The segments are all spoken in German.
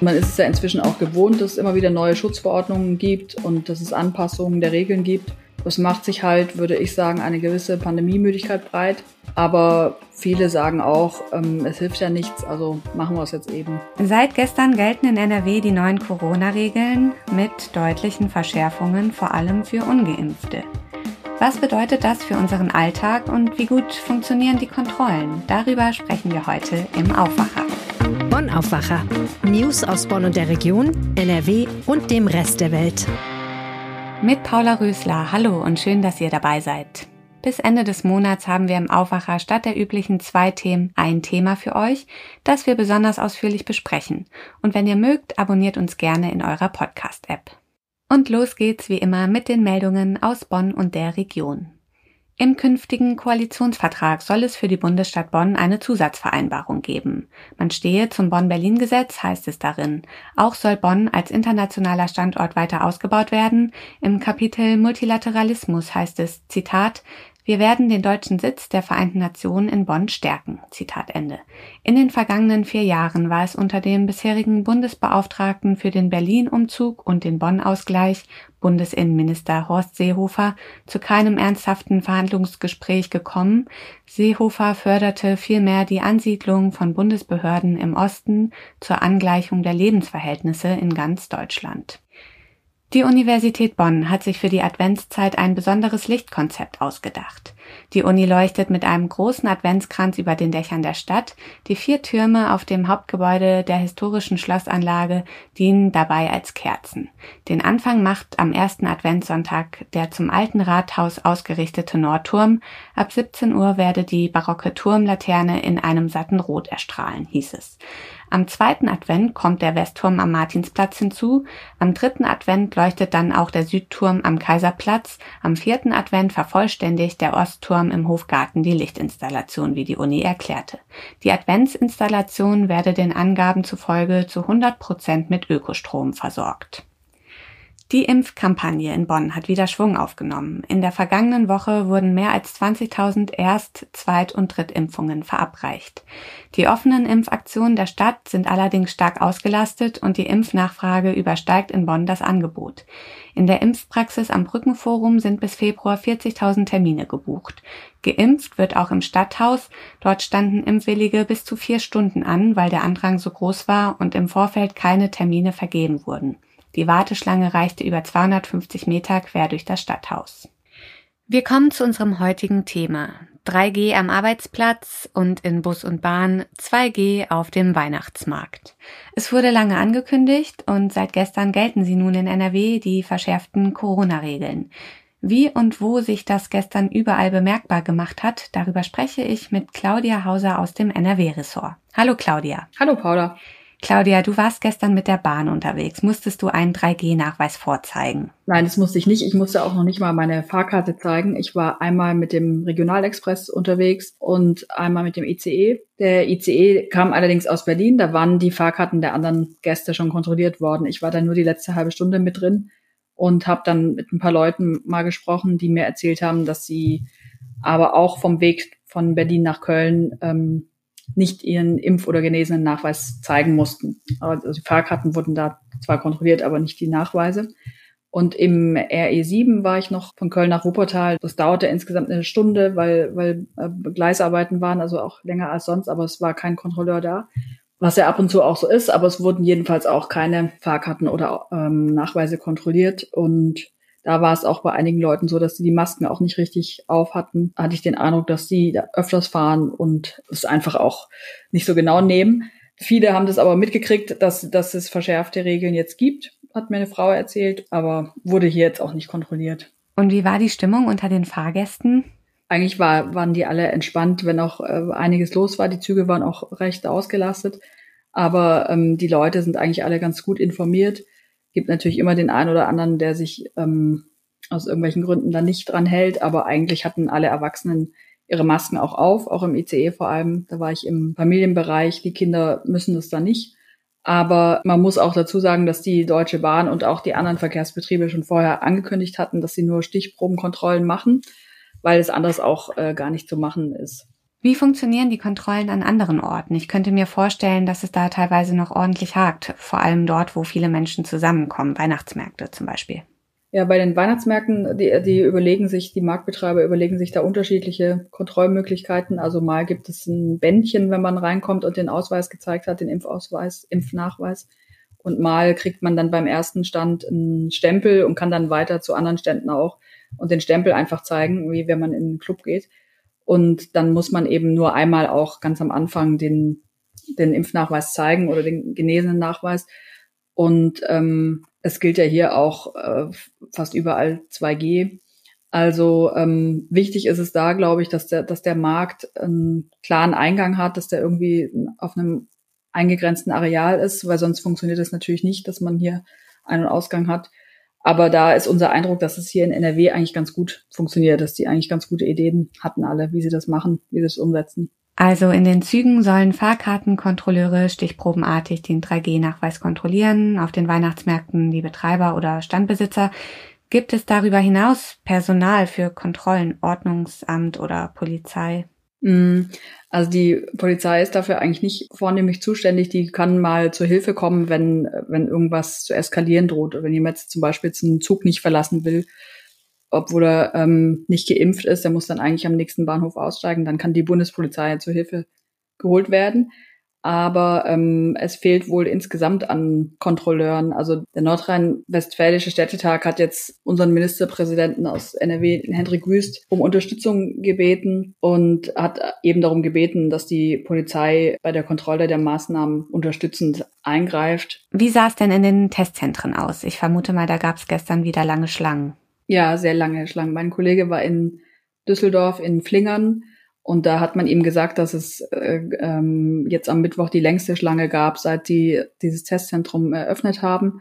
Man ist es ja inzwischen auch gewohnt, dass es immer wieder neue Schutzverordnungen gibt und dass es Anpassungen der Regeln gibt. Das macht sich halt, würde ich sagen, eine gewisse Pandemiemüdigkeit breit. Aber viele sagen auch, ähm, es hilft ja nichts, also machen wir es jetzt eben. Seit gestern gelten in NRW die neuen Corona-Regeln mit deutlichen Verschärfungen, vor allem für ungeimpfte. Was bedeutet das für unseren Alltag und wie gut funktionieren die Kontrollen? Darüber sprechen wir heute im Aufwacher. Aufwacher. News aus Bonn und der Region, NRW und dem Rest der Welt. Mit Paula Rösler. Hallo und schön, dass ihr dabei seid. Bis Ende des Monats haben wir im Aufwacher statt der üblichen zwei Themen ein Thema für euch, das wir besonders ausführlich besprechen. Und wenn ihr mögt, abonniert uns gerne in eurer Podcast-App. Und los geht's wie immer mit den Meldungen aus Bonn und der Region. Im künftigen Koalitionsvertrag soll es für die Bundesstadt Bonn eine Zusatzvereinbarung geben. Man stehe zum Bonn-Berlin-Gesetz, heißt es darin. Auch soll Bonn als internationaler Standort weiter ausgebaut werden. Im Kapitel Multilateralismus heißt es, Zitat, wir werden den deutschen Sitz der Vereinten Nationen in Bonn stärken. Zitat Ende. In den vergangenen vier Jahren war es unter dem bisherigen Bundesbeauftragten für den Berlin-Umzug und den Bonn-Ausgleich, Bundesinnenminister Horst Seehofer, zu keinem ernsthaften Verhandlungsgespräch gekommen. Seehofer förderte vielmehr die Ansiedlung von Bundesbehörden im Osten zur Angleichung der Lebensverhältnisse in ganz Deutschland. Die Universität Bonn hat sich für die Adventszeit ein besonderes Lichtkonzept ausgedacht. Die Uni leuchtet mit einem großen Adventskranz über den Dächern der Stadt. Die vier Türme auf dem Hauptgebäude der historischen Schlossanlage dienen dabei als Kerzen. Den Anfang macht am ersten Adventssonntag der zum alten Rathaus ausgerichtete Nordturm. Ab 17 Uhr werde die barocke Turmlaterne in einem satten Rot erstrahlen, hieß es. Am zweiten Advent kommt der Westturm am Martinsplatz hinzu. Am dritten Advent leuchtet dann auch der Südturm am Kaiserplatz. Am vierten Advent vervollständigt der Ostturm im Hofgarten die Lichtinstallation, wie die Uni erklärte. Die Adventsinstallation werde den Angaben zufolge zu 100 Prozent mit Ökostrom versorgt. Die Impfkampagne in Bonn hat wieder Schwung aufgenommen. In der vergangenen Woche wurden mehr als 20.000 Erst-, Zweit- und Drittimpfungen verabreicht. Die offenen Impfaktionen der Stadt sind allerdings stark ausgelastet und die Impfnachfrage übersteigt in Bonn das Angebot. In der Impfpraxis am Brückenforum sind bis Februar 40.000 Termine gebucht. Geimpft wird auch im Stadthaus. Dort standen Impfwillige bis zu vier Stunden an, weil der Andrang so groß war und im Vorfeld keine Termine vergeben wurden. Die Warteschlange reichte über 250 Meter quer durch das Stadthaus. Wir kommen zu unserem heutigen Thema. 3G am Arbeitsplatz und in Bus und Bahn, 2G auf dem Weihnachtsmarkt. Es wurde lange angekündigt und seit gestern gelten sie nun in NRW die verschärften Corona-Regeln. Wie und wo sich das gestern überall bemerkbar gemacht hat, darüber spreche ich mit Claudia Hauser aus dem NRW-Ressort. Hallo Claudia. Hallo Paula. Claudia, du warst gestern mit der Bahn unterwegs. Musstest du einen 3G-Nachweis vorzeigen? Nein, das musste ich nicht. Ich musste auch noch nicht mal meine Fahrkarte zeigen. Ich war einmal mit dem Regionalexpress unterwegs und einmal mit dem ICE. Der ICE kam allerdings aus Berlin. Da waren die Fahrkarten der anderen Gäste schon kontrolliert worden. Ich war da nur die letzte halbe Stunde mit drin und habe dann mit ein paar Leuten mal gesprochen, die mir erzählt haben, dass sie aber auch vom Weg von Berlin nach Köln ähm, nicht ihren Impf- oder genesenen Nachweis zeigen mussten. Also die Fahrkarten wurden da zwar kontrolliert, aber nicht die Nachweise. Und im RE7 war ich noch von Köln nach Wuppertal. Das dauerte insgesamt eine Stunde, weil, weil äh, Gleisarbeiten waren, also auch länger als sonst, aber es war kein Kontrolleur da. Was ja ab und zu auch so ist, aber es wurden jedenfalls auch keine Fahrkarten oder ähm, Nachweise kontrolliert. Und da war es auch bei einigen Leuten so, dass sie die Masken auch nicht richtig auf hatten. Da hatte ich den Eindruck, dass sie da öfters fahren und es einfach auch nicht so genau nehmen. Viele haben das aber mitgekriegt, dass, dass es verschärfte Regeln jetzt gibt, hat mir eine Frau erzählt, aber wurde hier jetzt auch nicht kontrolliert. Und wie war die Stimmung unter den Fahrgästen? Eigentlich war, waren die alle entspannt, wenn auch äh, einiges los war. Die Züge waren auch recht ausgelastet. Aber ähm, die Leute sind eigentlich alle ganz gut informiert. Gibt natürlich immer den einen oder anderen, der sich ähm, aus irgendwelchen Gründen da nicht dran hält, aber eigentlich hatten alle Erwachsenen ihre Masken auch auf, auch im ICE vor allem. Da war ich im Familienbereich. Die Kinder müssen das da nicht. Aber man muss auch dazu sagen, dass die Deutsche Bahn und auch die anderen Verkehrsbetriebe schon vorher angekündigt hatten, dass sie nur Stichprobenkontrollen machen, weil es anders auch äh, gar nicht zu machen ist. Wie funktionieren die Kontrollen an anderen Orten? Ich könnte mir vorstellen, dass es da teilweise noch ordentlich hakt, vor allem dort, wo viele Menschen zusammenkommen, Weihnachtsmärkte zum Beispiel. Ja, bei den Weihnachtsmärkten, die, die überlegen sich, die Marktbetreiber überlegen sich da unterschiedliche Kontrollmöglichkeiten. Also mal gibt es ein Bändchen, wenn man reinkommt und den Ausweis gezeigt hat, den Impfausweis, Impfnachweis. Und mal kriegt man dann beim ersten Stand einen Stempel und kann dann weiter zu anderen Ständen auch und den Stempel einfach zeigen, wie wenn man in den Club geht. Und dann muss man eben nur einmal auch ganz am Anfang den, den Impfnachweis zeigen oder den genesenen Nachweis. Und ähm, es gilt ja hier auch äh, fast überall 2G. Also ähm, wichtig ist es da, glaube ich, dass der, dass der Markt einen klaren Eingang hat, dass der irgendwie auf einem eingegrenzten Areal ist, weil sonst funktioniert es natürlich nicht, dass man hier Ein- und Ausgang hat. Aber da ist unser Eindruck, dass es hier in NRW eigentlich ganz gut funktioniert, dass die eigentlich ganz gute Ideen hatten alle, wie sie das machen, wie sie es umsetzen. Also in den Zügen sollen Fahrkartenkontrolleure stichprobenartig den 3G-Nachweis kontrollieren, auf den Weihnachtsmärkten die Betreiber oder Standbesitzer. Gibt es darüber hinaus Personal für Kontrollen, Ordnungsamt oder Polizei? Mm, also die Polizei ist dafür eigentlich nicht vornehmlich zuständig. Die kann mal zur Hilfe kommen, wenn, wenn irgendwas zu eskalieren droht. Wenn jemand zum Beispiel einen Zug nicht verlassen will obwohl er ähm, nicht geimpft ist, der muss dann eigentlich am nächsten Bahnhof aussteigen. Dann kann die Bundespolizei zur Hilfe geholt werden. Aber ähm, es fehlt wohl insgesamt an Kontrolleuren. Also der nordrhein-westfälische Städtetag hat jetzt unseren Ministerpräsidenten aus NRW, Hendrik Wüst, um Unterstützung gebeten und hat eben darum gebeten, dass die Polizei bei der Kontrolle der Maßnahmen unterstützend eingreift. Wie sah es denn in den Testzentren aus? Ich vermute mal, da gab es gestern wieder lange Schlangen. Ja, sehr lange Schlangen. Mein Kollege war in Düsseldorf in Flingern und da hat man ihm gesagt, dass es äh, ähm, jetzt am Mittwoch die längste Schlange gab, seit die dieses Testzentrum eröffnet haben.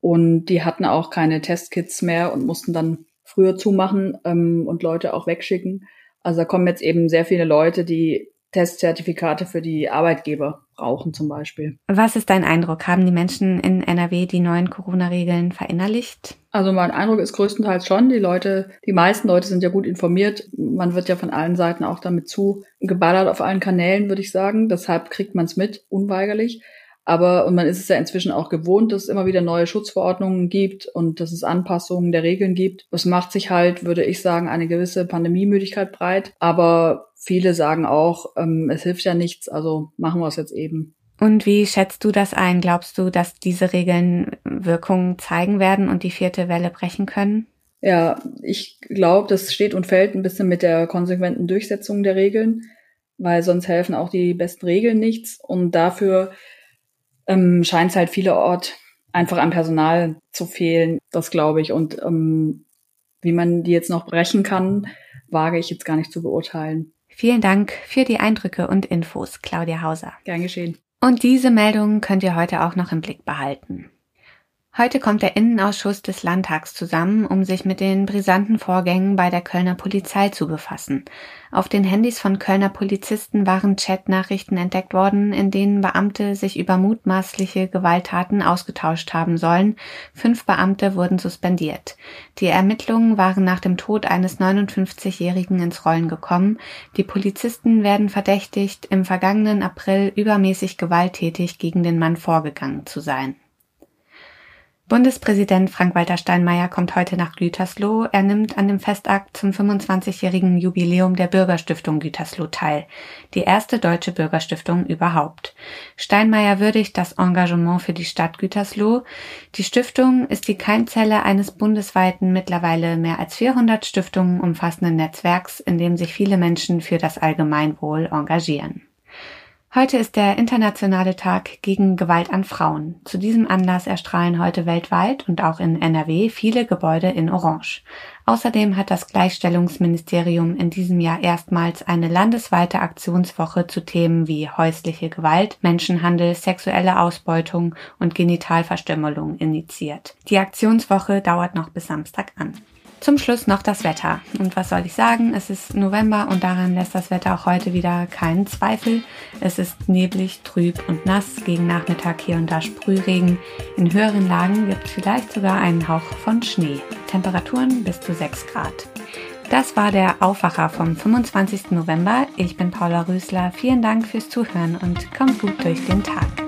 Und die hatten auch keine Testkits mehr und mussten dann früher zumachen ähm, und Leute auch wegschicken. Also da kommen jetzt eben sehr viele Leute, die Testzertifikate für die Arbeitgeber brauchen zum Beispiel. Was ist dein Eindruck? Haben die Menschen in NRW die neuen Corona-Regeln verinnerlicht? Also mein Eindruck ist größtenteils schon. Die Leute, die meisten Leute sind ja gut informiert. Man wird ja von allen Seiten auch damit zu geballert auf allen Kanälen, würde ich sagen. Deshalb kriegt man es mit, unweigerlich. Aber, und man ist es ja inzwischen auch gewohnt, dass es immer wieder neue Schutzverordnungen gibt und dass es Anpassungen der Regeln gibt. Es macht sich halt, würde ich sagen, eine gewisse Pandemiemüdigkeit breit. Aber viele sagen auch, ähm, es hilft ja nichts, also machen wir es jetzt eben. Und wie schätzt du das ein? Glaubst du, dass diese Regeln Wirkungen zeigen werden und die vierte Welle brechen können? Ja, ich glaube, das steht und fällt ein bisschen mit der konsequenten Durchsetzung der Regeln, weil sonst helfen auch die besten Regeln nichts. Und dafür ähm, scheint es halt vielerorts einfach an Personal zu fehlen, das glaube ich. Und ähm, wie man die jetzt noch brechen kann, wage ich jetzt gar nicht zu beurteilen. Vielen Dank für die Eindrücke und Infos, Claudia Hauser. Gern geschehen. Und diese Meldungen könnt ihr heute auch noch im Blick behalten. Heute kommt der Innenausschuss des Landtags zusammen, um sich mit den brisanten Vorgängen bei der Kölner Polizei zu befassen. Auf den Handys von Kölner Polizisten waren Chatnachrichten entdeckt worden, in denen Beamte sich über mutmaßliche Gewalttaten ausgetauscht haben sollen. Fünf Beamte wurden suspendiert. Die Ermittlungen waren nach dem Tod eines 59-Jährigen ins Rollen gekommen. Die Polizisten werden verdächtigt, im vergangenen April übermäßig gewalttätig gegen den Mann vorgegangen zu sein. Bundespräsident Frank-Walter Steinmeier kommt heute nach Gütersloh. Er nimmt an dem Festakt zum 25-jährigen Jubiläum der Bürgerstiftung Gütersloh teil. Die erste deutsche Bürgerstiftung überhaupt. Steinmeier würdigt das Engagement für die Stadt Gütersloh. Die Stiftung ist die Keimzelle eines bundesweiten, mittlerweile mehr als 400 Stiftungen umfassenden Netzwerks, in dem sich viele Menschen für das Allgemeinwohl engagieren. Heute ist der internationale Tag gegen Gewalt an Frauen. Zu diesem Anlass erstrahlen heute weltweit und auch in NRW viele Gebäude in Orange. Außerdem hat das Gleichstellungsministerium in diesem Jahr erstmals eine landesweite Aktionswoche zu Themen wie häusliche Gewalt, Menschenhandel, sexuelle Ausbeutung und Genitalverstümmelung initiiert. Die Aktionswoche dauert noch bis Samstag an. Zum Schluss noch das Wetter. Und was soll ich sagen? Es ist November und daran lässt das Wetter auch heute wieder keinen Zweifel. Es ist neblig, trüb und nass, gegen Nachmittag hier und da Sprühregen. In höheren Lagen gibt es vielleicht sogar einen Hauch von Schnee. Temperaturen bis zu 6 Grad. Das war der Aufwacher vom 25. November. Ich bin Paula Rösler. Vielen Dank fürs Zuhören und kommt gut durch den Tag.